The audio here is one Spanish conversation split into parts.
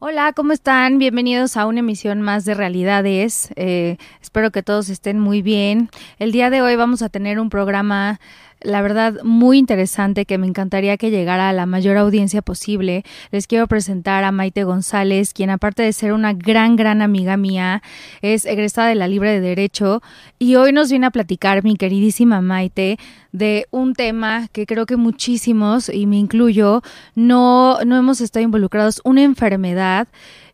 Hola, ¿cómo están? Bienvenidos a una emisión más de Realidades. Eh, espero que todos estén muy bien. El día de hoy vamos a tener un programa la verdad, muy interesante que me encantaría que llegara a la mayor audiencia posible. Les quiero presentar a Maite González, quien aparte de ser una gran, gran amiga mía, es egresada de la Libre de Derecho y hoy nos viene a platicar mi queridísima Maite de un tema que creo que muchísimos, y me incluyo, no, no hemos estado involucrados, una enfermedad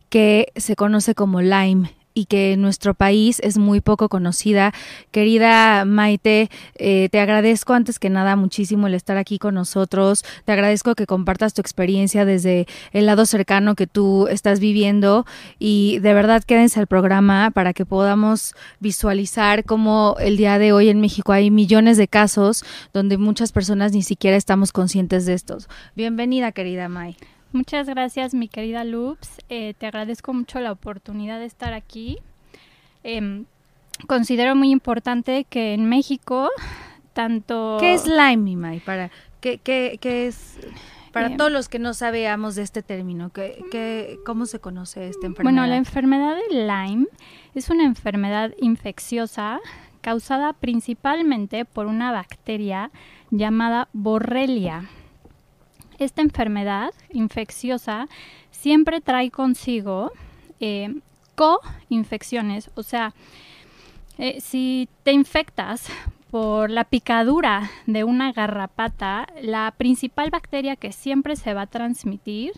que se conoce como Lyme y que nuestro país es muy poco conocida. Querida Maite, eh, te agradezco antes que nada muchísimo el estar aquí con nosotros. Te agradezco que compartas tu experiencia desde el lado cercano que tú estás viviendo y de verdad quédense al programa para que podamos visualizar cómo el día de hoy en México hay millones de casos donde muchas personas ni siquiera estamos conscientes de estos. Bienvenida, querida May. Muchas gracias, mi querida Loops. Eh, te agradezco mucho la oportunidad de estar aquí. Em, considero muy importante que en México, tanto... ¿Qué es Lyme, May? Para, ¿qué, qué, qué es...? Para em, todos los que no sabemos de este término, ¿qué, qué, cómo se conoce esta enfermedad? Bueno, la enfermedad de Lyme es una enfermedad infecciosa causada principalmente por una bacteria llamada Borrelia. Esta enfermedad infecciosa siempre trae consigo eh, co-infecciones, o sea, eh, si te infectas por la picadura de una garrapata, la principal bacteria que siempre se va a transmitir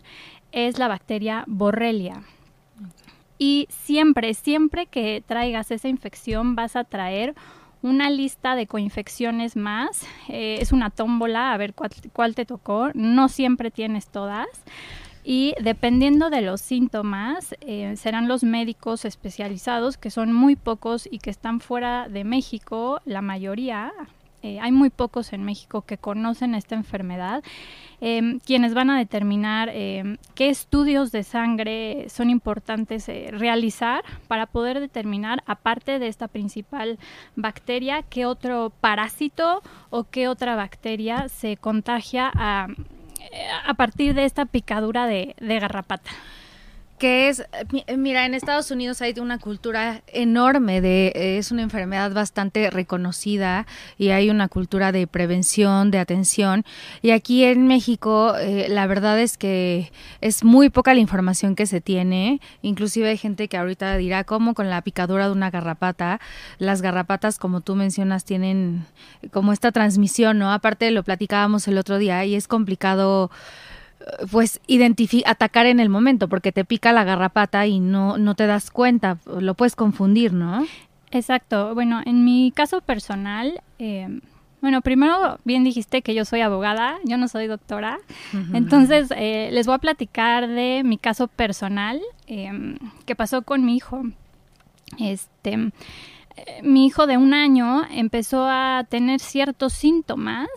es la bacteria Borrelia. Y siempre, siempre que traigas esa infección vas a traer una lista de coinfecciones más. Eh, es una tómbola, a ver cuál, te tocó. No siempre tienes todas. Y dependiendo de los síntomas, eh, serán los médicos especializados, que son muy pocos y que están fuera de México, la mayoría, eh, hay muy pocos en México que conocen esta enfermedad, em, quienes van a determinar em, qué estudios de sangre son importantes eh, realizar para poder determinar, aparte de esta principal bacteria, qué otro parásito o qué otra bacteria se contagia a, partir de esta picadura de garrapata que es, mira, en Estados Unidos hay una cultura enorme de, es una enfermedad bastante reconocida y hay una cultura de prevención, de atención. Y aquí en México, eh, la verdad es que es muy poca la información que se tiene. Inclusive hay gente que ahorita dirá, ¿cómo con la picadura de una garrapata? Las garrapatas, como tú mencionas, tienen como esta transmisión, ¿no? Aparte lo platicábamos el otro día y es complicado pues atacar en el momento porque te pica la garrapata y no, no te das cuenta, lo puedes confundir, ¿no? Exacto. Bueno, en mi caso personal, eh, bueno, primero bien dijiste que yo soy abogada, yo no soy doctora, entonces eh, les voy a platicar de mi caso personal eh, que pasó con mi hijo. Este, mi hijo de un año empezó a tener ciertos síntomas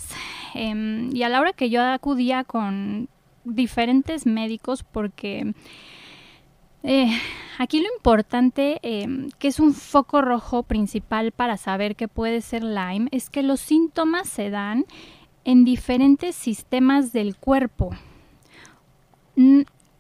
y a la hora que yo acudía con diferentes médicos porque eh, aquí lo importante, eh, que es un foco rojo principal para saber que puede ser Lyme, es que los síntomas se dan en diferentes sistemas del cuerpo.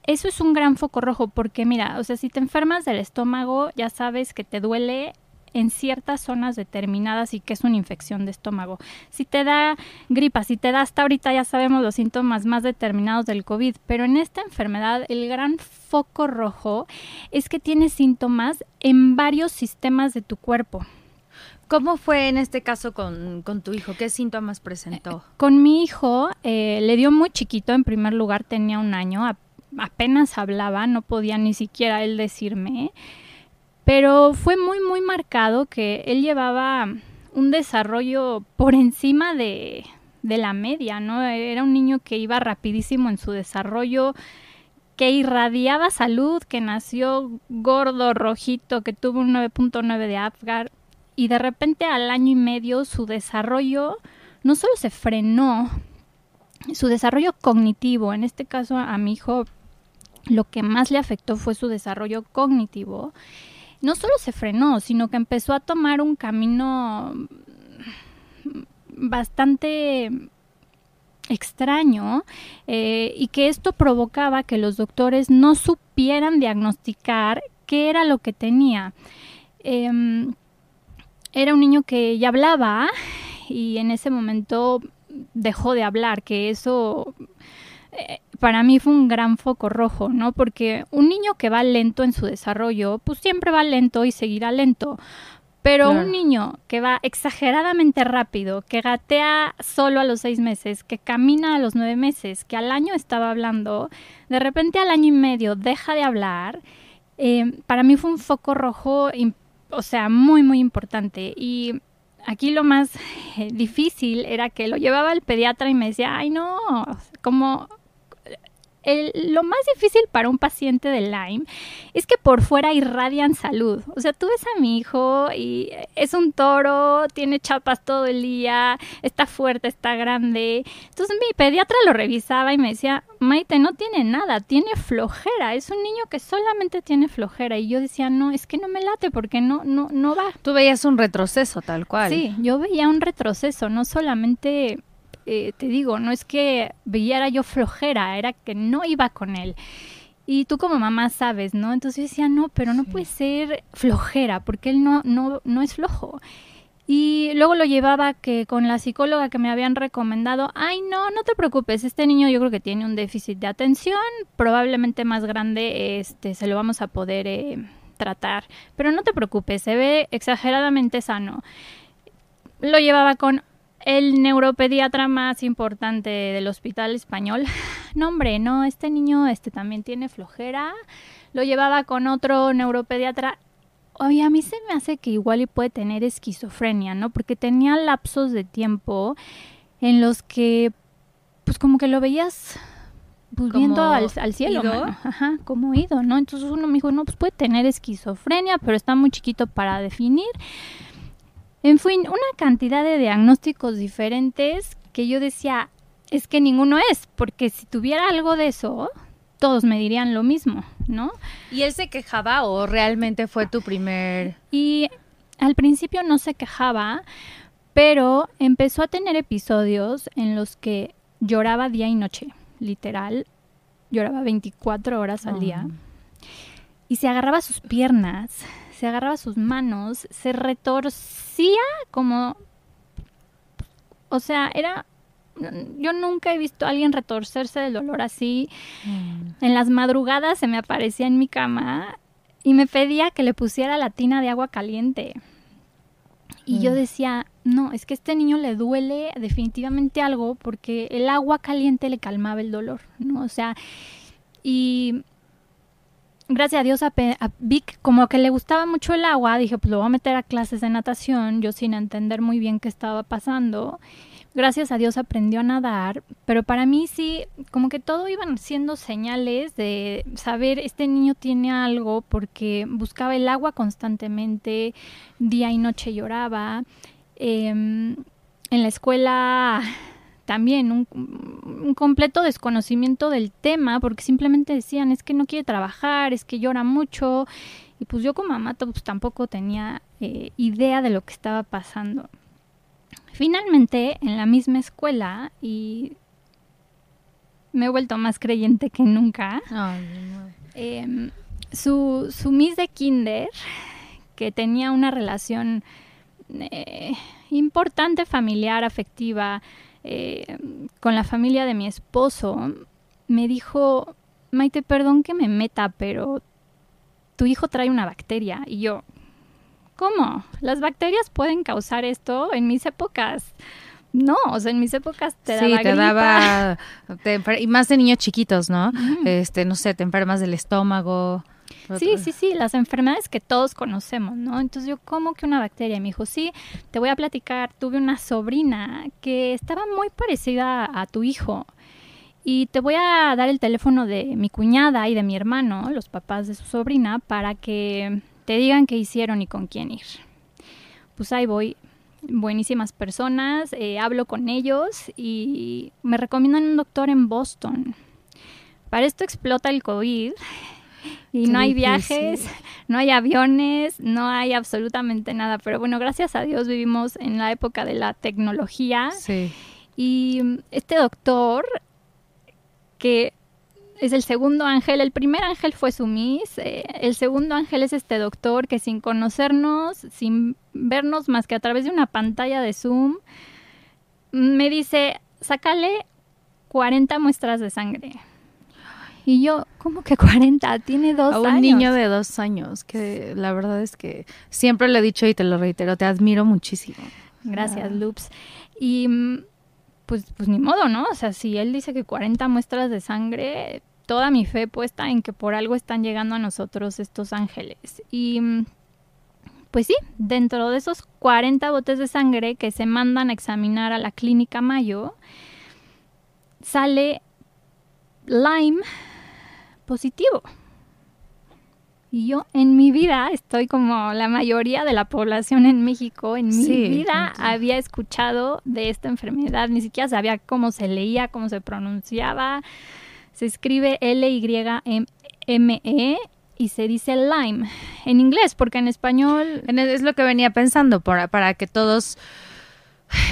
Eso es un gran foco rojo porque mira, o sea, si te enfermas del estómago, ya sabes que te duele en ciertas zonas determinadas y que es una infección de estómago. Si te da gripa, si te da hasta ahorita ya sabemos los síntomas más determinados del COVID, pero en esta enfermedad el gran foco rojo es que tiene síntomas en varios sistemas de tu cuerpo. ¿Cómo fue en este caso con, con tu hijo? ¿Qué síntomas presentó? Con mi hijo eh, le dio muy chiquito, en primer lugar tenía un año, apenas hablaba, no podía ni siquiera él decirme, pero fue muy, muy marcado que él llevaba un desarrollo por encima de, de la media, ¿no? Era un niño que iba rapidísimo en su desarrollo, que irradiaba salud, que nació gordo, rojito, que tuvo un 9.9 de Apgar y de repente al año y medio su desarrollo no solo se frenó, su desarrollo cognitivo, en este caso a mi hijo lo que más le afectó fue su desarrollo cognitivo, no solo se frenó, sino que empezó a tomar un camino bastante extraño eh, y que esto provocaba que los doctores no supieran diagnosticar qué era lo que tenía. Em, era un niño que ya hablaba y en ese momento dejó de hablar, que eso eh, para mí fue un gran foco rojo, ¿no? Porque un niño que va lento en su desarrollo, pues siempre va lento y seguirá lento. Pero Claro. un niño que va exageradamente rápido, que gatea solo a los seis meses, que camina a los nueve meses, que al año estaba hablando, de repente al año y medio deja de hablar, eh, para mí fue un foco rojo, o sea, muy, muy importante. Y aquí lo más eh, difícil era que lo llevaba al pediatra y me decía, ay no, como el- lo más difícil para un paciente de Lyme es que por fuera irradian salud. O sea, tú ves a mi hijo y es un toro, tiene chapas todo el día, está fuerte, está grande. Entonces mi pediatra lo revisaba y me decía, Maite, no tiene nada, tiene flojera, es un niño que solamente tiene flojera. Y yo decía, no, es que no me late porque no, no, no va. Tú veías un retroceso tal cual. Sí, yo veía un retroceso, no solamente, eh, te digo, no es que veía yo flojera, era que no iba con él. Y tú como mamá sabes, ¿no? Entonces yo decía, no, pero no puede ser flojera, porque él no, no, no es flojo. Y luego lo llevaba que con la psicóloga que me habían recomendado, ay no, no te preocupes, este niño yo creo que tiene un déficit de atención, probablemente más grande, este, se lo vamos a poder eh, tratar, pero no te preocupes, se ve exageradamente sano. Lo llevaba con el neuropediatra más importante del hospital español. No, hombre, no, este niño este también tiene flojera. Lo llevaba con otro neuropediatra. Oye, a mí se me hace que igual y puede tener esquizofrenia, ¿no? Porque tenía lapsos de tiempo en los que, pues como que lo veías pues, viendo al, al cielo, ido. mano. Ajá, como ido, ¿no? Entonces uno me dijo, no, pues puede tener esquizofrenia, pero está muy chiquito para definir. En fin, una cantidad de diagnósticos diferentes que yo decía, es que ninguno es, porque si tuviera algo de eso, todos me dirían lo mismo, ¿no? ¿Y él se quejaba o realmente fue tu primer... Y al principio no se quejaba, pero empezó a tener episodios en los que lloraba día y noche, literal, lloraba 24 horas al día. Y se agarraba sus piernas, se agarraba sus manos, se retorcía como... O sea, era... Yo nunca he visto a alguien retorcerse del dolor así. En las madrugadas se me aparecía en mi cama y me pedía que le pusiera la tina de agua caliente. Y yo decía, no, es que a este niño le duele definitivamente algo porque el agua caliente le calmaba el dolor, ¿no? O sea, y gracias a Dios a, a Vic como que le gustaba mucho el agua, dije, pues lo voy a meter a clases de natación, yo sin entender muy bien qué estaba pasando. Gracias a Dios aprendió a nadar, pero para mí sí, como que todo iban siendo señales de saber, este niño tiene algo porque buscaba el agua constantemente, día y noche lloraba. Em, en la escuela también un, un completo desconocimiento del tema porque simplemente decían es que no quiere trabajar, es que llora mucho y pues yo como mamá pues tampoco tenía eh, idea de lo que estaba pasando. Finalmente en la misma escuela y me he vuelto más creyente que nunca. Ay, em, su, su Miss de Kinder, que tenía una relación eh, importante familiar, afectiva, eh, con la familia de mi esposo, me dijo, Maite, perdón que me meta, pero tu hijo trae una bacteria. Y yo, ¿cómo? ¿Las bacterias pueden causar esto? En mis épocas no, o sea, en mis épocas te daba Sí, te daba, te y más de niños chiquitos, ¿no? Este, no sé, te enfermas del estómago. Sí, sí, sí, las enfermedades que todos conocemos, ¿no? Entonces yo, ¿cómo que una bacteria? Y me dijo, sí, te voy a platicar, tuve una sobrina que estaba muy parecida a tu hijo. Y te voy a dar el teléfono de mi cuñada y de mi hermano, los papás de su sobrina, para que te digan qué hicieron y con quién ir. Pues ahí voy, buenísimas personas, eh, hablo con ellos y me recomiendan un doctor en Boston. Para esto explota el COVID y no hay viajes, no hay aviones, no hay absolutamente nada. Pero bueno, gracias a Dios vivimos en la época de la tecnología. Y este doctor, que es el segundo ángel. El primer ángel fue Sumis. Eh, el segundo ángel es este doctor que sin conocernos, sin vernos más que a través de una pantalla de Zoom, me dice, sácale 40 muestras de sangre. Y yo, ¿cómo que 40? Tiene dos a un niño de dos años, que la verdad es que siempre lo he dicho y te lo reitero, te admiro muchísimo. Gracias. Loops. Y mm, pues, pues ni modo, ¿no? O sea, si él dice que 40 muestras de sangre, toda mi fe puesta en que por algo están llegando a nosotros estos ángeles. Y pues sí, dentro de esos 40 botes de sangre que se mandan a examinar a la clínica Mayo, sale Lyme positivo. Y yo en mi vida estoy como la mayoría de la población en México, en mi vida había escuchado de esta enfermedad, ni siquiera sabía cómo se leía, cómo se pronunciaba. Se escribe L-Y-M-E y se dice Lyme en inglés, porque en español... Es lo que venía pensando, para, para que todos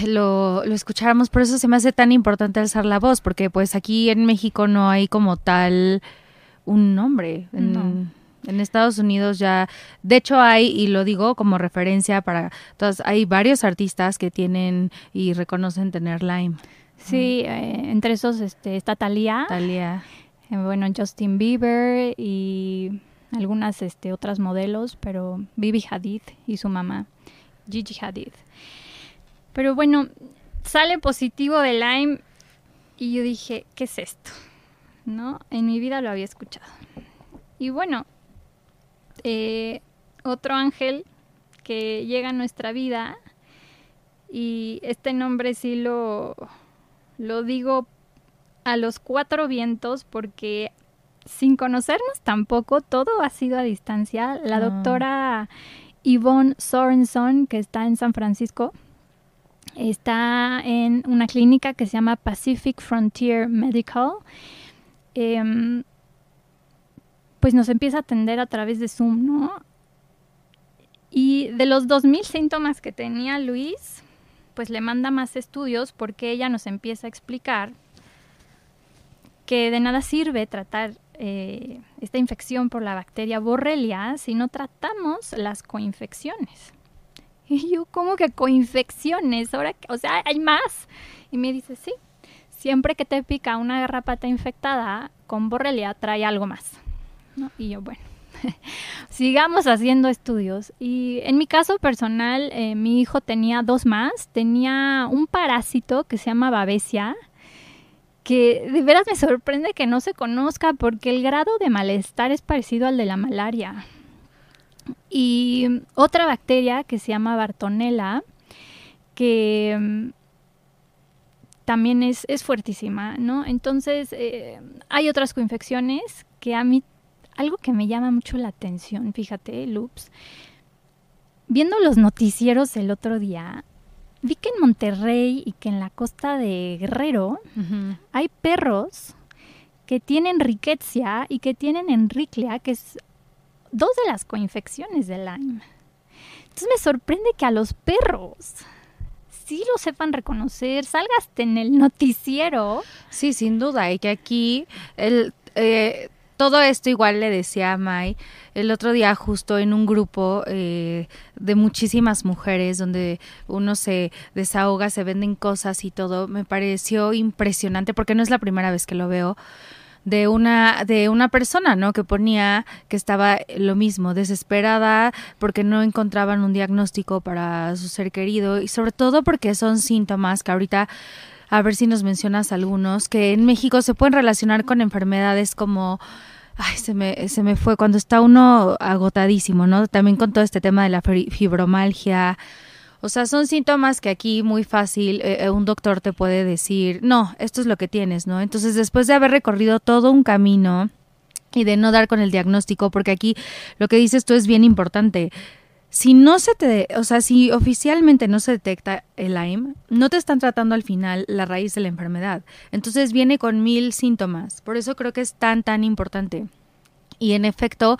lo, lo, escucháramos. Por eso se me hace tan importante alzar la voz, porque pues aquí en México no hay como tal un nombre. En, en Estados Unidos ya, de hecho hay, y lo digo como referencia para todos, hay varios artistas que tienen y reconocen tener Lyme. Sí, eh, entre esos este, está Thalía. Thalía. Eh, bueno, Justin Bieber y algunas este, otras modelos, pero Bibi Hadid y su mamá, Gigi Hadid. Pero bueno, sale positivo de Lyme y yo dije, ¿qué es esto? ¿No? En mi vida lo había escuchado. Y bueno, eh, otro ángel que llega a nuestra vida y este nombre sí lo lo digo a los cuatro vientos porque sin conocernos tampoco, todo ha sido a distancia. La ah. doctora Yvonne Sorenson, que está en San Francisco, está en una clínica que se llama Pacific Frontier Medical. Em, pues nos empieza a atender a través de Zoom, ¿no? Y de los 2.000 síntomas que tenía Luis, pues le manda más estudios porque ella nos empieza a explicar que de nada sirve tratar eh, esta infección por la bacteria Borrelia si no tratamos las coinfecciones. Y yo, ¿cómo que coinfecciones? Ahora, o sea, hay más. Y me dice, sí, siempre que te pica una garrapata infectada con Borrelia trae algo más. Y yo, bueno, sigamos haciendo estudios. Y en mi caso personal, eh, mi hijo tenía dos más. Tenía un parásito que se llama babesia, que de veras me sorprende que no se conozca porque el grado de malestar es parecido al de la malaria. Y otra bacteria que se llama Bartonella, que mm, también es, es, fuertísima, ¿no? Entonces, eh, hay otras coinfecciones que a mí algo que me llama mucho la atención, fíjate, Loops, viendo los noticieros el otro día, vi que en Monterrey y que en la costa de Guerrero hay perros que tienen riquecia y que tienen enriclea, que es dos de las coinfecciones del Lyme. Entonces me sorprende que a los perros sí lo sepan reconocer, salgas en el noticiero. Sí, sin duda, y que aquí el, eh, todo esto igual le decía a Mai el otro día justo en un grupo eh, de muchísimas mujeres donde uno se desahoga, se venden cosas y todo, me pareció impresionante porque no es la primera vez que lo veo de una de una persona, ¿no? Que ponía que estaba lo mismo, desesperada porque no encontraban un diagnóstico para su ser querido y sobre todo porque son síntomas que ahorita a ver si nos mencionas algunos que en México se pueden relacionar con enfermedades como Ay, se me, se me fue cuando está uno agotadísimo, ¿no? También con todo este tema de la fibromalgia, o sea, son síntomas que aquí muy fácil eh, eh, un doctor te puede decir, no, esto es lo que tienes, ¿no? Entonces, después de haber recorrido todo un camino y de no dar con el diagnóstico, porque aquí lo que dices tú es bien importante. Si no se te, o sea, si oficialmente no se detecta el Lyme, no te están tratando al final la raíz de la enfermedad. Entonces viene con mil síntomas. Por eso creo que es tan, tan importante. Y en efecto,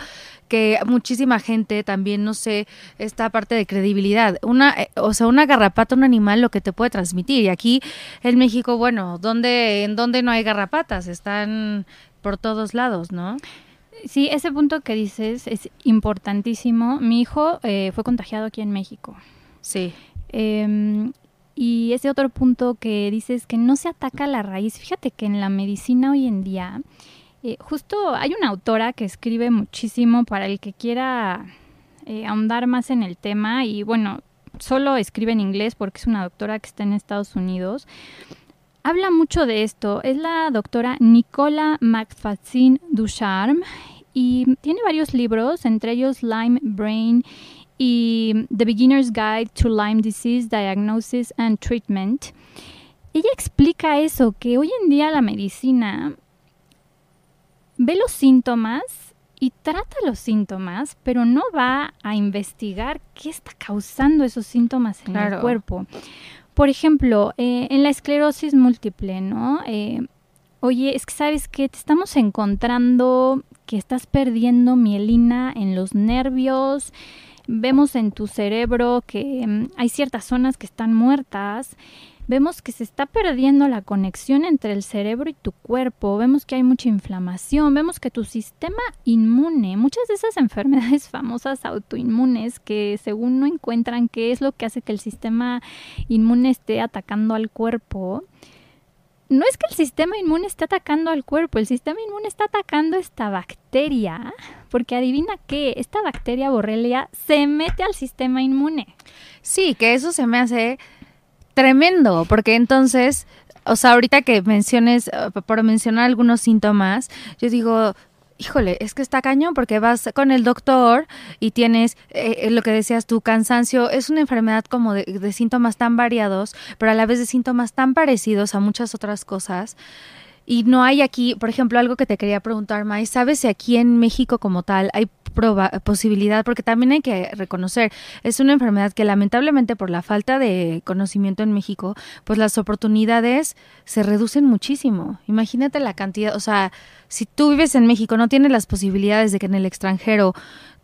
que muchísima gente también, no sé, esta parte de credibilidad. Una, eh, o sea, una garrapata, un animal, lo que te puede transmitir. Y aquí en México, bueno, ¿dónde, ¿en dónde no hay garrapatas? Están por todos lados, ¿no? Sí, ese punto que dices es importantísimo. Mi hijo eh, fue contagiado aquí en México. Sí. Em, y ese otro punto que dices que no se ataca la raíz. Fíjate que en la medicina hoy en día eh, justo hay una autora que escribe muchísimo para el que quiera eh, ahondar más en el tema y bueno, solo escribe en inglés porque es una doctora que está en Estados Unidos. Habla mucho de esto. Es la doctora Nicola McFadden Ducharme y tiene varios libros, entre ellos Lyme Brain y The Beginner's Guide to Lyme Disease Diagnosis and Treatment. Ella explica eso, que hoy en día la medicina ve los síntomas y trata los síntomas, pero no va a investigar qué está causando esos síntomas en el cuerpo. Por ejemplo, eh, en la esclerosis múltiple, ¿no? Eh, oye, es que sabes que te estamos encontrando que estás perdiendo mielina en los nervios, vemos en tu cerebro que mm, hay ciertas zonas que están muertas vemos que se está perdiendo la conexión entre el cerebro y tu cuerpo, vemos que hay mucha inflamación, vemos que tu sistema inmune, muchas de esas enfermedades famosas autoinmunes que según no encuentran qué es lo que hace que el sistema inmune esté atacando al cuerpo, no es que el sistema inmune esté atacando al cuerpo, el sistema inmune está atacando esta bacteria, porque adivina qué, esta bacteria borrelia se mete al sistema inmune. Sí, que eso se me hace tremendo, porque entonces, o sea, ahorita que menciones, eh, por mencionar algunos síntomas, yo digo, híjole, es que está cañón porque vas con el doctor y tienes eh, eh, lo que decías tu cansancio, es una enfermedad como de, de, síntomas tan variados, pero a la vez de síntomas tan parecidos a muchas otras cosas. Y no hay aquí, por ejemplo, algo que te quería preguntar, May, ¿sabes si aquí en México como tal hay posibilidad? Porque también hay que reconocer, es una enfermedad que lamentablemente por la falta de conocimiento en México, pues las oportunidades se reducen muchísimo. Imagínate la cantidad, o sea, si tú vives en México, no tienes las posibilidades de que en el extranjero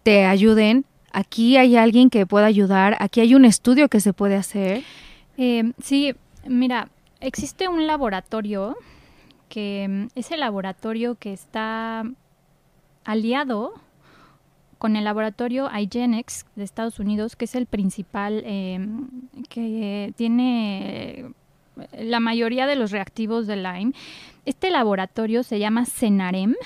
te ayuden, aquí hay alguien que pueda ayudar, aquí hay un estudio que se puede hacer. Eh, sí, mira, existe un laboratorio que mm, es laboratorio que está aliado con el laboratorio IGeneX de Estados Unidos, que es el principal em, que tiene la mayoría de los reactivos de Lyme. Este laboratorio se llama Cenarem.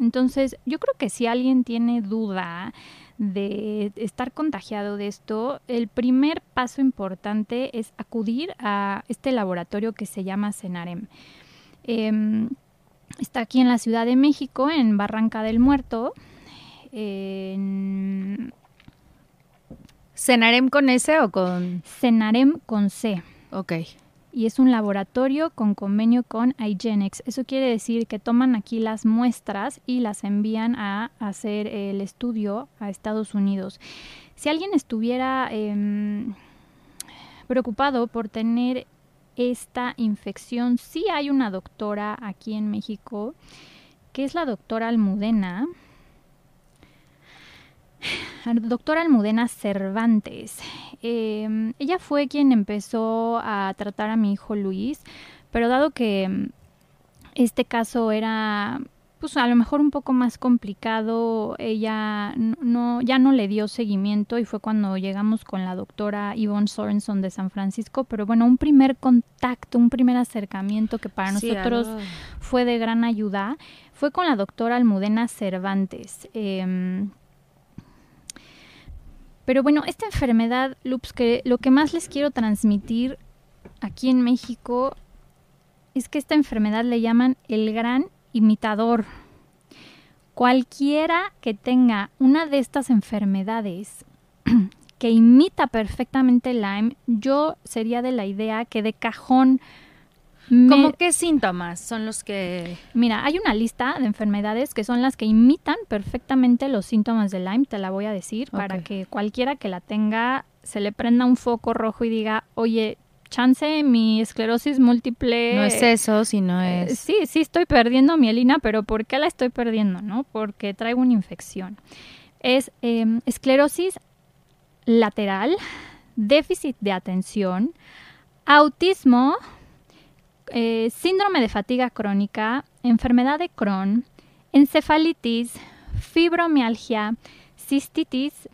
Entonces, yo creo que si alguien tiene duda de estar contagiado de esto, el primer paso importante es acudir a este laboratorio que se llama Cenarem. Em, está aquí en la Ciudad de México, en Barranca del Muerto. ¿Cenarem con S o con...? Cenarem con C. Ok. Y es un laboratorio con convenio con iGenex. Eso quiere decir que toman aquí las muestras y las envían a hacer el estudio a Estados Unidos. Si alguien estuviera em, preocupado por tener esta infección. Sí hay una doctora aquí en México, que es la doctora Almudena. Doctora Almudena Cervantes. Em, ella fue quien empezó a tratar a mi hijo Luis, pero dado que em, este caso era pues a lo mejor un poco más complicado, ella no, ya no le dio seguimiento y fue cuando llegamos con la doctora Yvonne Sorenson de San Francisco, pero bueno, un primer contacto, un primer acercamiento que para nosotros fue de gran ayuda, fue con la doctora Almudena Cervantes. Em, pero bueno, esta enfermedad, Loops, que lo que más les quiero transmitir aquí en México es que esta enfermedad le llaman el gran imitador. Cualquiera que tenga una de estas enfermedades que imita perfectamente Lyme, yo sería de la idea que de cajón... ¿Cómo qué síntomas son los que...? Mira, hay una lista de enfermedades que son las que imitan perfectamente los síntomas de Lyme, te la voy a decir, para que cualquiera que la tenga se le prenda un foco rojo y diga, oye, chance mi esclerosis múltiple. No es eso, sino eh, es. sí, sí estoy perdiendo mielina, pero ¿por qué la estoy perdiendo? ¿No? Porque traigo una infección. Es em, esclerosis lateral, déficit de atención, autismo, eh, síndrome de fatiga crónica, enfermedad de Crohn, encefalitis, fibromialgia, cistitis,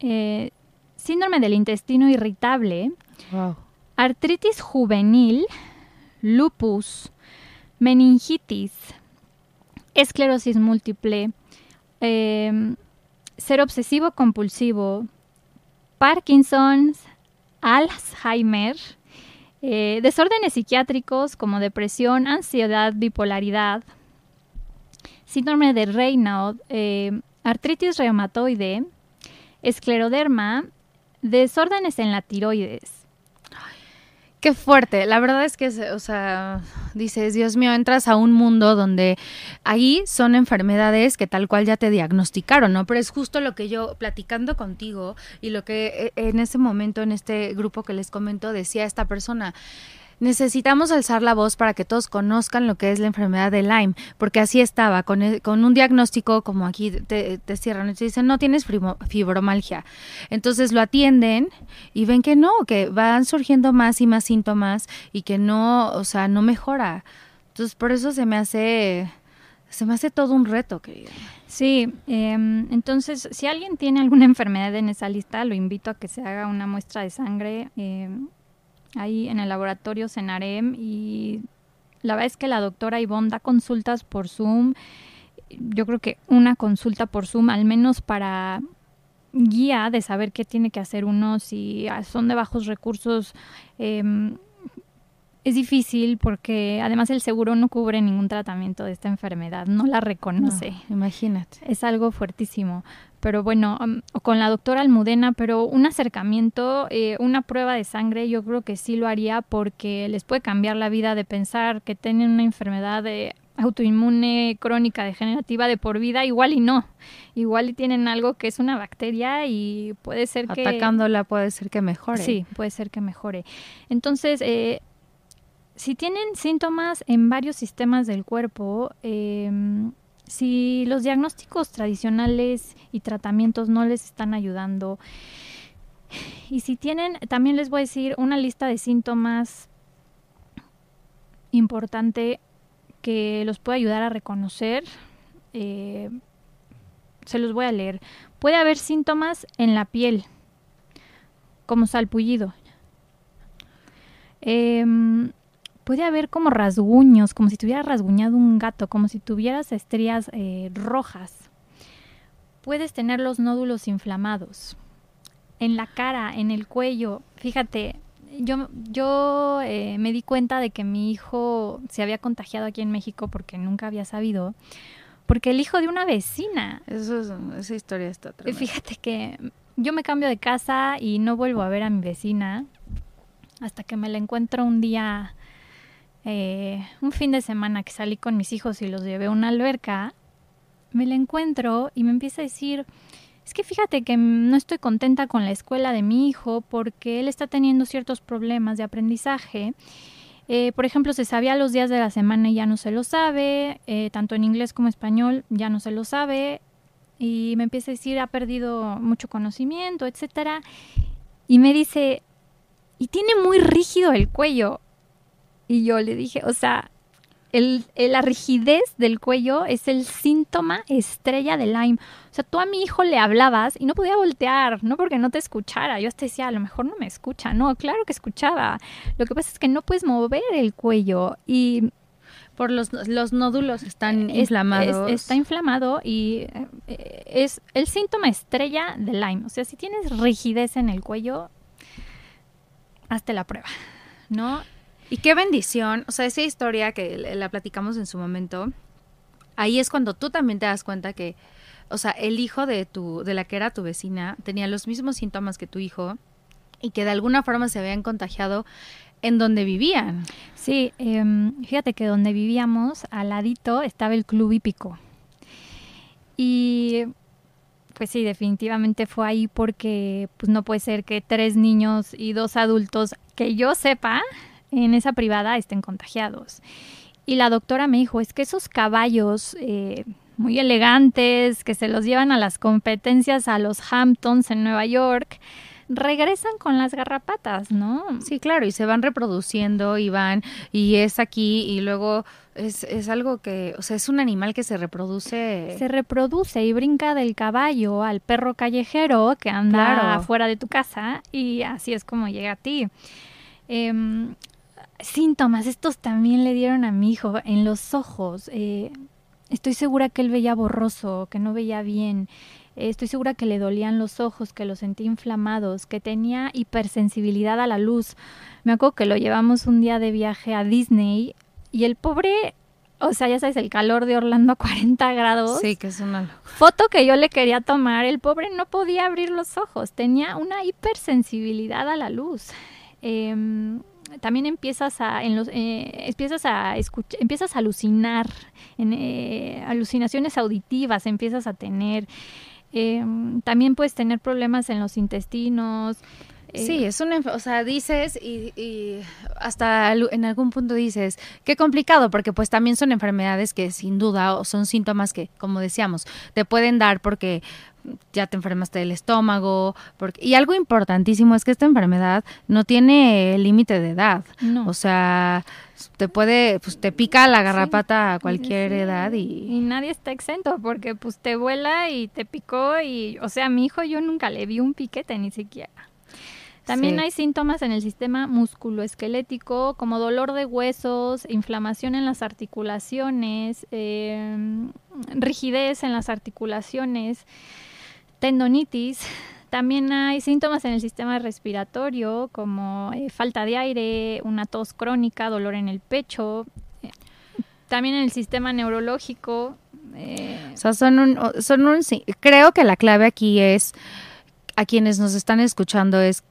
eh, síndrome del intestino irritable, wow artritis juvenil, lupus, meningitis, esclerosis múltiple, em, ser obsesivo compulsivo, Parkinson's, Alzheimer, eh, desórdenes psiquiátricos como depresión, ansiedad, bipolaridad, síndrome de Raynaud, eh, artritis reumatoide, escleroderma, desórdenes en la tiroides, Qué fuerte. La verdad es que, o sea, dices, Dios mío, entras a un mundo donde ahí son enfermedades que tal cual ya te diagnosticaron, ¿no? Pero es justo lo que yo, platicando contigo y lo que eh, en ese momento, en este grupo que les comento, decía esta persona necesitamos alzar la voz para que todos conozcan lo que es la enfermedad de Lyme, porque así estaba, con, e, con un diagnóstico como aquí te, cierran y te dicen, no tienes fibromalgia. Entonces lo atienden y ven que no, que van surgiendo más y más síntomas y que no, o sea, no mejora. Entonces por eso se me hace, se me hace todo un reto, querida. Sí, em, entonces si alguien tiene alguna enfermedad en esa lista, lo invito a que se haga una muestra de sangre. Eh, ahí en el laboratorio Cenarem y la verdad es que la doctora Ivonne da consultas por Zoom. Yo creo que una consulta por Zoom, al menos para guía de saber qué tiene que hacer uno, si son de bajos recursos, em, es difícil porque además el seguro no cubre ningún tratamiento de esta enfermedad, no la reconoce. imagínate. Es algo fuertísimo pero bueno, con la doctora Almudena, pero un acercamiento, eh, una prueba de sangre, yo creo que sí lo haría porque les puede cambiar la vida de pensar que tienen una enfermedad de autoinmune crónica degenerativa de por vida, igual y no. Igual y tienen algo que es una bacteria y puede ser que... Atacándola puede ser que mejore. Sí, puede ser que mejore. Entonces, eh, si tienen síntomas en varios sistemas del cuerpo, eh, si los diagnósticos tradicionales y tratamientos no les están ayudando, y si tienen, también les voy a decir una lista de síntomas importante que los puede ayudar a reconocer. Eh, se los voy a leer. Puede haber síntomas en la piel, como salpullido. Eh, puede haber como rasguños, como si tuviera rasguñado un gato, como si tuvieras estrías eh, rojas. Puedes tener los nódulos inflamados. En la cara, en el cuello. Fíjate, yo, yo eh, me di cuenta de que mi hijo se había contagiado aquí en México porque nunca había sabido. Porque el hijo de una vecina. Eso esa historia está tremenda. Fíjate que yo me cambio de casa y no vuelvo a ver a mi vecina hasta que me la encuentro un día eh, un fin de semana que salí con mis hijos y los llevé a una alberca, me la encuentro y me empieza a decir, es que fíjate que no estoy contenta con la escuela de mi hijo porque él está teniendo ciertos problemas de aprendizaje. Eh, por ejemplo, se sabía los días de la semana y ya no se lo sabe, eh, tanto en inglés como español ya no se lo sabe. Y me empieza a decir, ha perdido mucho conocimiento, etcétera. Y me dice, y tiene muy rígido el cuello. Y yo le dije, o sea, el- la rigidez del cuello es el síntoma estrella de Lyme. O sea, tú a mi hijo le hablabas y no podía voltear, no porque no te escuchara. Yo hasta decía, a lo mejor no me escucha. No, claro que escuchaba. Lo que pasa es que no puedes mover el cuello y Por los, los nódulos están es- inflamados. es- está inflamado y eh, es el síntoma estrella de Lyme. O sea, si tienes rigidez en el cuello, hazte la prueba, ¿no? Y qué bendición, o sea, esa historia que la platicamos en su momento, ahí es cuando tú también te das cuenta que, o sea, el hijo de tu, de la que era tu vecina, tenía los mismos síntomas que tu hijo y que de alguna forma se habían contagiado en donde vivían. Sí, em, fíjate que donde vivíamos, al ladito, estaba el club hípico. Y pues sí, definitivamente fue ahí porque pues no puede ser que tres niños y dos adultos que yo sepa en esa privada estén contagiados. Y la doctora me dijo, es que esos caballos eh, muy elegantes que se los llevan a las competencias a los Hamptons en Nueva York, regresan con las garrapatas, ¿no? Sí, claro, y se van reproduciendo y van, y es aquí, y luego es, es algo que, o sea, es un animal que se reproduce. se reproduce y brinca del caballo al perro callejero que anda Claro. afuera de tu casa y así es como llega a ti. Em, síntomas, estos también le dieron a mi hijo en los ojos. eh, estoy segura que él veía borroso, que no veía bien. eh, Estoy segura que le dolían los ojos, que los sentía inflamados, que tenía hipersensibilidad a la luz. Me acuerdo que lo llevamos un día de viaje a Disney y el pobre, o sea, ya sabes, el calor de Orlando a 40 grados. Sí, que es una... Foto que yo le quería tomar, el pobre no podía abrir los ojos, tenía una hipersensibilidad a la luz. Em, también empiezas a, en los, eh, empiezas a escuchar, empiezas a alucinar, en, eh, alucinaciones auditivas empiezas a tener. Em, también puedes tener problemas en los intestinos. eh, Sí, es una, o sea, dices y, y hasta en algún punto dices, qué complicado, porque pues también son enfermedades que sin duda son síntomas que, como decíamos, te pueden dar porque ya te enfermaste del estómago, porque, y algo importantísimo es que esta enfermedad no tiene límite de edad, no. o sea, te puede, pues te pica la garrapata a Sí, cualquier sí, edad Y y... nadie está exento porque pues te vuela y te picó y, o sea, a mi hijo yo nunca le vi un piquete ni siquiera. También Sí. hay síntomas en el sistema musculoesquelético como dolor de huesos, inflamación en las articulaciones, eh, rigidez en las articulaciones, tendonitis. También hay síntomas en el sistema respiratorio como eh, falta de aire, una tos crónica, dolor en el pecho. eh, también en el sistema neurológico. eh, son un, son un, creo que la clave aquí es, a quienes nos están escuchando, es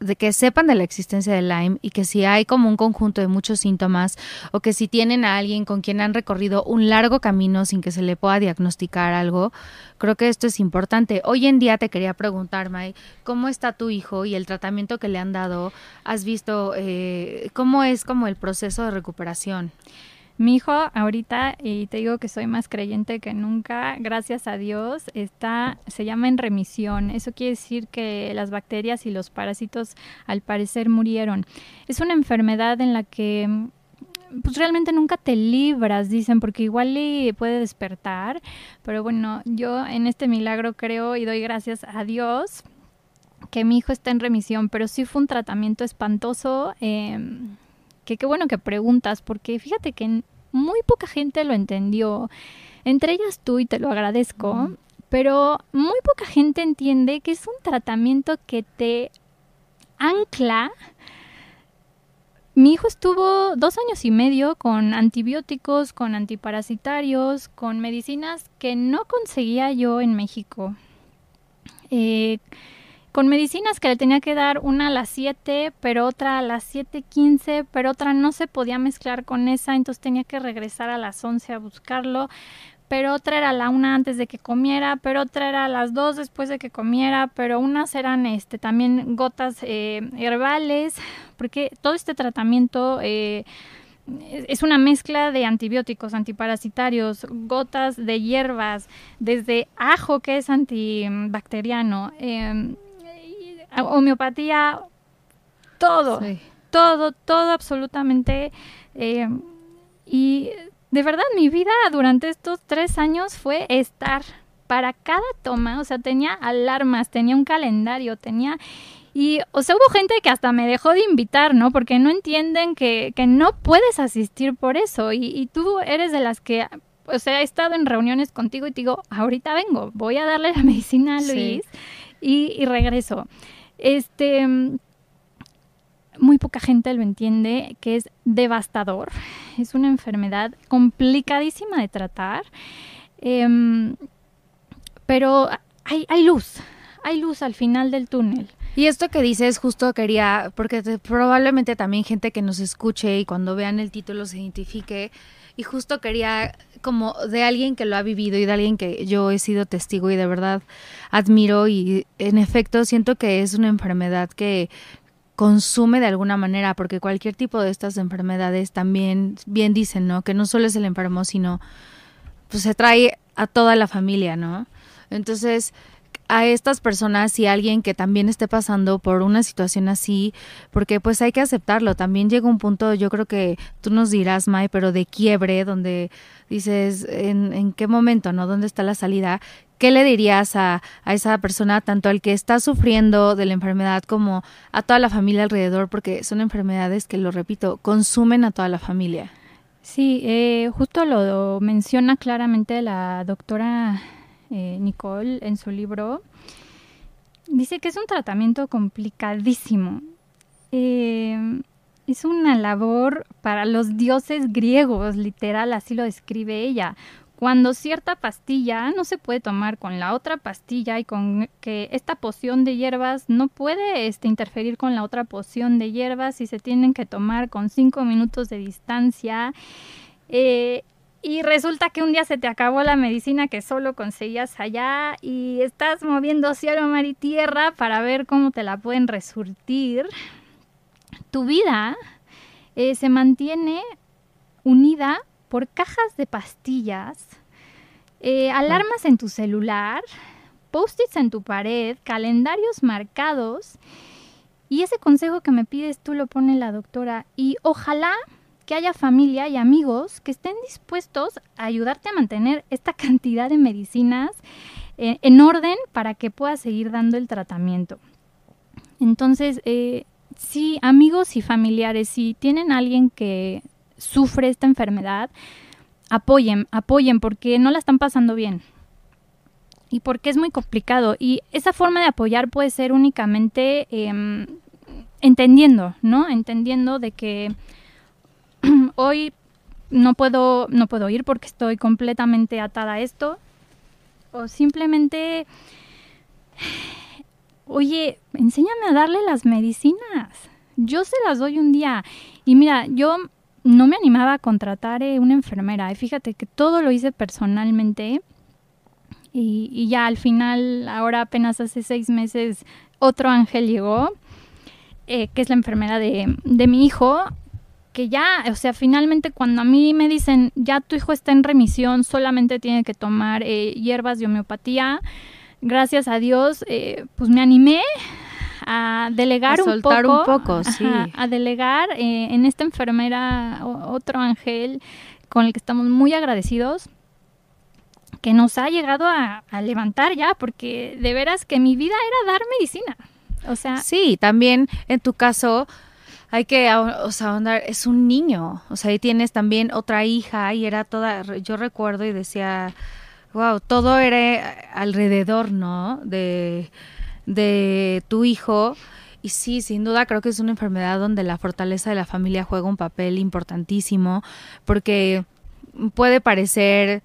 de que sepan de la existencia de Lyme y que si hay como un conjunto de muchos síntomas o que si tienen a alguien con quien han recorrido un largo camino sin que se le pueda diagnosticar algo, creo que esto es importante. Hoy en día te quería preguntar, May, ¿cómo está tu hijo y el tratamiento que le han dado? ¿Has visto eh, cómo es como el proceso de recuperación? Mi hijo ahorita, y te digo que soy más creyente que nunca, gracias a Dios, está, se llama en remisión. Eso quiere decir que las bacterias y los parásitos al parecer murieron. Es una enfermedad en la que pues realmente nunca te libras, dicen, porque igual le puede despertar. Pero bueno, yo en este milagro creo y doy gracias a Dios que mi hijo está en remisión, pero sí fue un tratamiento espantoso. em, que qué bueno que preguntas, porque fíjate que muy poca gente lo entendió, entre ellas tú, y te lo agradezco, pero muy poca gente entiende que es un tratamiento que te ancla. Mi hijo estuvo dos años y medio con antibióticos, con antiparasitarios, con medicinas que no conseguía yo en México. Eh, con medicinas que le tenía que dar una a las 7, pero otra a las 7.15, pero otra no se podía mezclar con esa, entonces tenía que regresar a las 11 a buscarlo, pero otra era la una antes de que comiera, pero otra era las 2 después de que comiera, pero unas eran este también gotas eh, herbales, porque todo este tratamiento... Eh, es una mezcla de antibióticos, antiparasitarios, gotas de hierbas, desde ajo que es antibacteriano, y homeopatía, todo, Sí. todo, todo absolutamente. eh, y de verdad mi vida durante estos tres años fue estar para cada toma, o sea, tenía alarmas, tenía un calendario, tenía... Y, o sea, hubo gente que hasta me dejó de invitar, ¿no? Porque no entienden que, que no puedes asistir por eso. Y, y tú eres de las que o sea, he estado en reuniones contigo y te digo, ahorita vengo, voy a darle la medicina a Luis y, y, regreso. Este, muy poca gente lo entiende, que es devastador. Es una enfermedad complicadísima de tratar. Em, pero hay, hay luz, hay luz al final del túnel. Y esto que dices justo quería, porque probablemente también gente que nos escuche y cuando vean el título se identifique, y justo quería como de alguien que lo ha vivido y de alguien que yo he sido testigo y de verdad admiro y en efecto siento que es una enfermedad que consume de alguna manera, porque cualquier tipo de estas enfermedades también bien dicen, ¿no? Que no solo es el enfermo, sino pues se trae a toda la familia, ¿no? Entonces, a estas personas y alguien que también esté pasando por una situación así, porque pues hay que aceptarlo. También llega un punto, yo creo que tú nos dirás, May, pero de quiebre, donde dices, ¿en, en qué momento, no? ¿Dónde está la salida? ¿Qué le dirías a, a, esa persona, tanto al que está sufriendo de la enfermedad como a toda la familia alrededor? Porque son enfermedades que, lo repito, consumen a toda la familia. Sí, eh, justo lo menciona claramente la doctora eh, Nicole en su libro, dice que es un tratamiento complicadísimo. Eh, es una labor para los dioses griegos, literal, así lo describe ella. Cuando cierta pastilla no se puede tomar con la otra pastilla y con que esta poción de hierbas no puede este, interferir con la otra poción de hierbas y se tienen que tomar con cinco minutos de distancia. Eh, y resulta que un día se te acabó la medicina que solo conseguías allá y estás moviendo cielo, mar y tierra para ver cómo te la pueden resurtir. Tu vida eh, se mantiene unida por cajas de pastillas, eh, alarmas en tu celular, post-its en tu pared, calendarios marcados. Y ese consejo que me pides tú lo pone la doctora. Y ojalá que haya familia y amigos que estén dispuestos a ayudarte a mantener esta cantidad de medicinas eh, en orden para que puedas seguir dando el tratamiento. Entonces, eh, sí, amigos y familiares, si tienen alguien que sufre esta enfermedad, apoyen, apoyen porque no la están pasando bien. Y porque es muy complicado. Y esa forma de apoyar puede ser únicamente em, entendiendo, ¿no? Entendiendo de que hoy no puedo, no puedo ir porque estoy completamente atada a esto. O simplemente, oye, enséñame a darle las medicinas. Yo se las doy un día. Y mira, yo no me animaba a contratar eh, una enfermera. Y fíjate que todo lo hice personalmente. Y, ya al final, ahora apenas hace seis meses, otro ángel llegó, eh, que es la enfermera de, de mi hijo que ya, o sea, finalmente cuando a mí me dicen, ya tu hijo está en remisión, solamente tiene que tomar eh, hierbas de homeopatía, gracias a Dios, eh, pues me animé a delegar un poco, un poco sí. a delegar eh, en esta enfermera otro ángel con el que estamos muy agradecidos que nos ha llegado a, a levantar ya porque de veras que mi vida era dar medicina o sea sí también en tu caso hay que, o sea, ahondar, es un niño, o sea, ahí tienes también otra hija y era toda, yo recuerdo y decía, wow, todo era alrededor, ¿no? De, de tu hijo. Y sí, sin duda creo que es una enfermedad donde la fortaleza de la familia juega un papel importantísimo, porque puede parecer eh,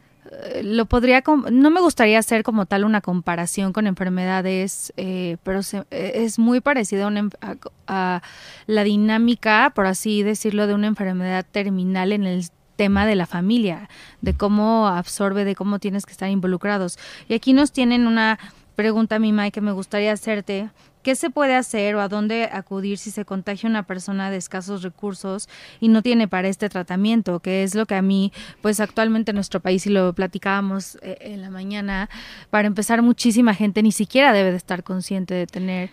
lo podría, no me gustaría hacer como tal una comparación con enfermedades, eh, pero eh, es muy parecido a, a, la dinámica, por así decirlo, de una enfermedad terminal en el tema de la familia, de cómo absorbe, de cómo tienes que estar involucrados. Y aquí nos tienen una pregunta, Mima, que me gustaría hacerte, ¿Qué se puede hacer o a dónde acudir si se contagia una persona de escasos recursos y no tiene para este tratamiento? Que es lo que a mí, pues actualmente en nuestro país, y lo platicábamos eh, en la mañana, para empezar muchísima gente ni siquiera debe de estar consciente de tener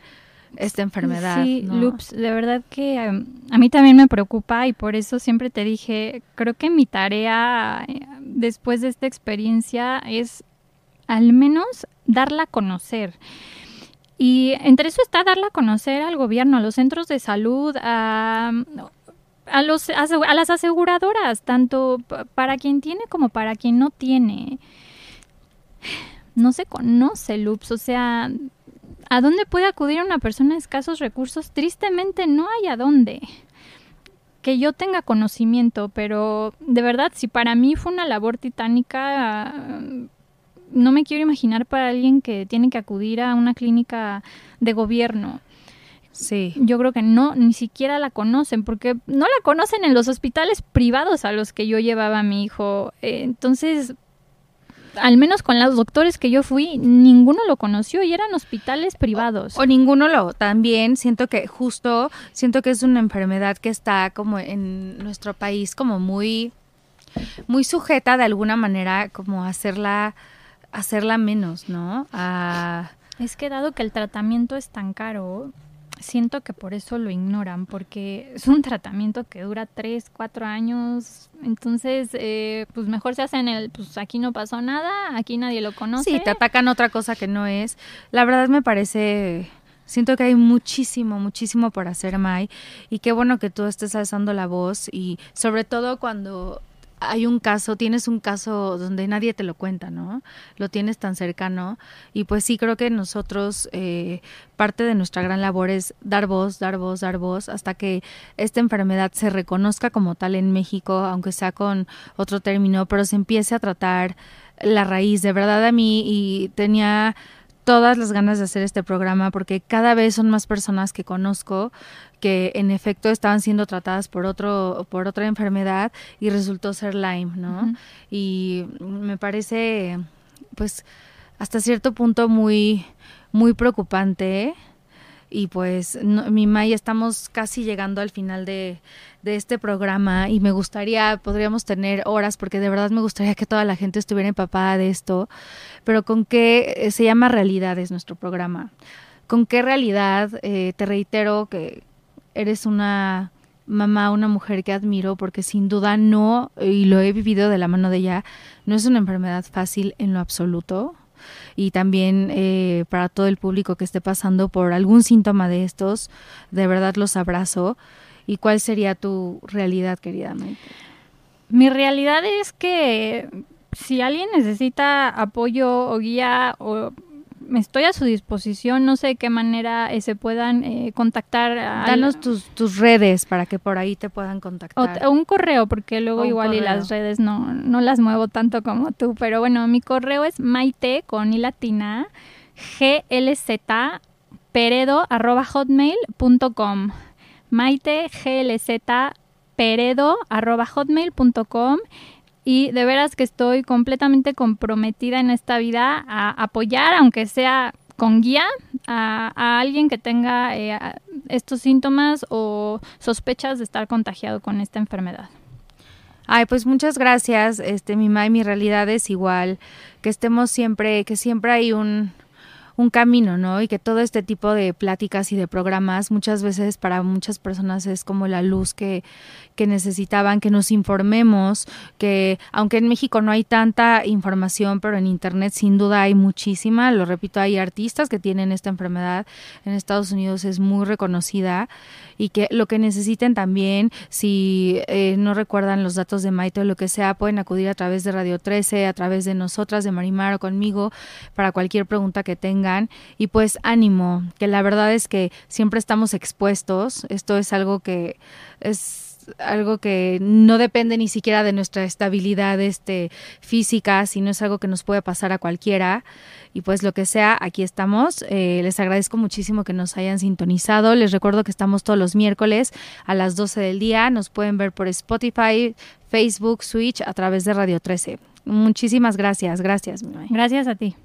esta enfermedad. Sí, ¿no? loops, de verdad que um, a mí también me preocupa y por eso siempre te dije, creo que mi tarea eh, después de esta experiencia es al menos darla a conocer. Y entre eso está darla a conocer al gobierno, a los centros de salud, a, a, los, a las aseguradoras, tanto para quien tiene como para quien no tiene. No se conoce, Loops, o sea, ¿a dónde puede acudir una persona de escasos recursos? Tristemente no hay a dónde. Que yo tenga conocimiento, pero de verdad, si para mí fue una labor titánica, no me quiero imaginar para alguien que tiene que acudir a una clínica de gobierno. Sí. Yo creo que no, ni siquiera la conocen, porque no la conocen en los hospitales privados a los que yo llevaba a mi hijo. Eh, entonces, al menos con los doctores que yo fui, ninguno lo conoció y eran hospitales privados. O ninguno lo, también siento que justo, siento que es una enfermedad que está como en nuestro país como muy, muy sujeta de alguna manera como a hacerla, hacerla menos, ¿no? A, Es que dado que el tratamiento es tan caro, siento que por eso lo ignoran, porque es un tratamiento que dura 3, 4 años, entonces eh, pues mejor se hace en el, pues aquí no pasó nada, aquí nadie lo conoce. sí, te atacan otra cosa que no es. La verdad me parece, siento que hay muchísimo, muchísimo por hacer, Mai, y qué bueno que tú estés alzando la voz y sobre todo cuando hay un caso, tienes un caso donde nadie te lo cuenta, ¿no? Lo tienes tan cercano y pues sí creo que nosotros eh, parte de nuestra gran labor es dar voz, dar voz, dar voz hasta que esta enfermedad se reconozca como tal en México, aunque sea con otro término, pero se empiece a tratar la raíz. De verdad a mí y tenía todas las ganas de hacer este programa porque cada vez son más personas que conozco que en efecto estaban siendo tratadas por otro por otra enfermedad y resultó ser Lyme, ¿no? Y me parece pues hasta cierto punto muy muy preocupante y pues no- mi May estamos casi llegando al final de, este programa y me gustaría, podríamos tener horas porque de verdad me gustaría que toda la gente estuviera empapada de esto, pero con qué eh, se llama realidades nuestro programa. ¿Con qué realidad? eh, te reitero que eres una mamá, una mujer que admiro porque sin duda no, y lo he vivido de la mano de ella, no es una enfermedad fácil en lo absoluto. Y también eh, para todo el público que esté pasando por algún síntoma de estos, de verdad los abrazo. ¿Y cuál sería tu realidad, querida Maite? Mi realidad es que si alguien necesita apoyo o guía o estoy a su disposición, no sé de qué manera eh, se puedan eh, contactar. Danos tus, tus redes para que por ahí te puedan o contactar. t- un correo, porque luego O un igual y las redes no, no las muevo tanto como tú, pero bueno, mi correo es maite con i latina glz peredo arroba hotmail.com maite glz peredo arroba hotmail.com y de veras que estoy completamente comprometida en esta vida a apoyar, aunque sea con guía, a, alguien que tenga eh, estos síntomas o sospechas de estar contagiado con esta enfermedad. Ay, pues muchas gracias, este, mi May, mi realidad es igual, que estemos siempre, que siempre hay un, un camino, ¿no? Y que todo este tipo de pláticas y de programas muchas veces para muchas personas es como la luz que, que necesitaban, que nos informemos, que aunque en México no hay tanta información, pero en Internet sin duda hay muchísima, lo repito, hay artistas que tienen esta enfermedad, en Estados Unidos es muy reconocida y que lo que necesiten también, si eh, no recuerdan los datos de Maite o lo que sea, pueden acudir a través de Radio 13, a través de nosotras, de Marimar o conmigo, para cualquier pregunta que tengan. Y pues ánimo, que la verdad es que siempre estamos expuestos. Esto es algo que es algo que no depende ni siquiera de nuestra estabilidad este, física, sino es algo que nos puede pasar a cualquiera. Y pues lo que sea, aquí estamos. Eh, les agradezco muchísimo que nos hayan sintonizado. Les recuerdo que estamos todos los miércoles a las 12 del día. Nos pueden ver por Spotify, Facebook, Switch a través de Radio 13. Muchísimas gracias. Gracias, mi. Gracias a ti.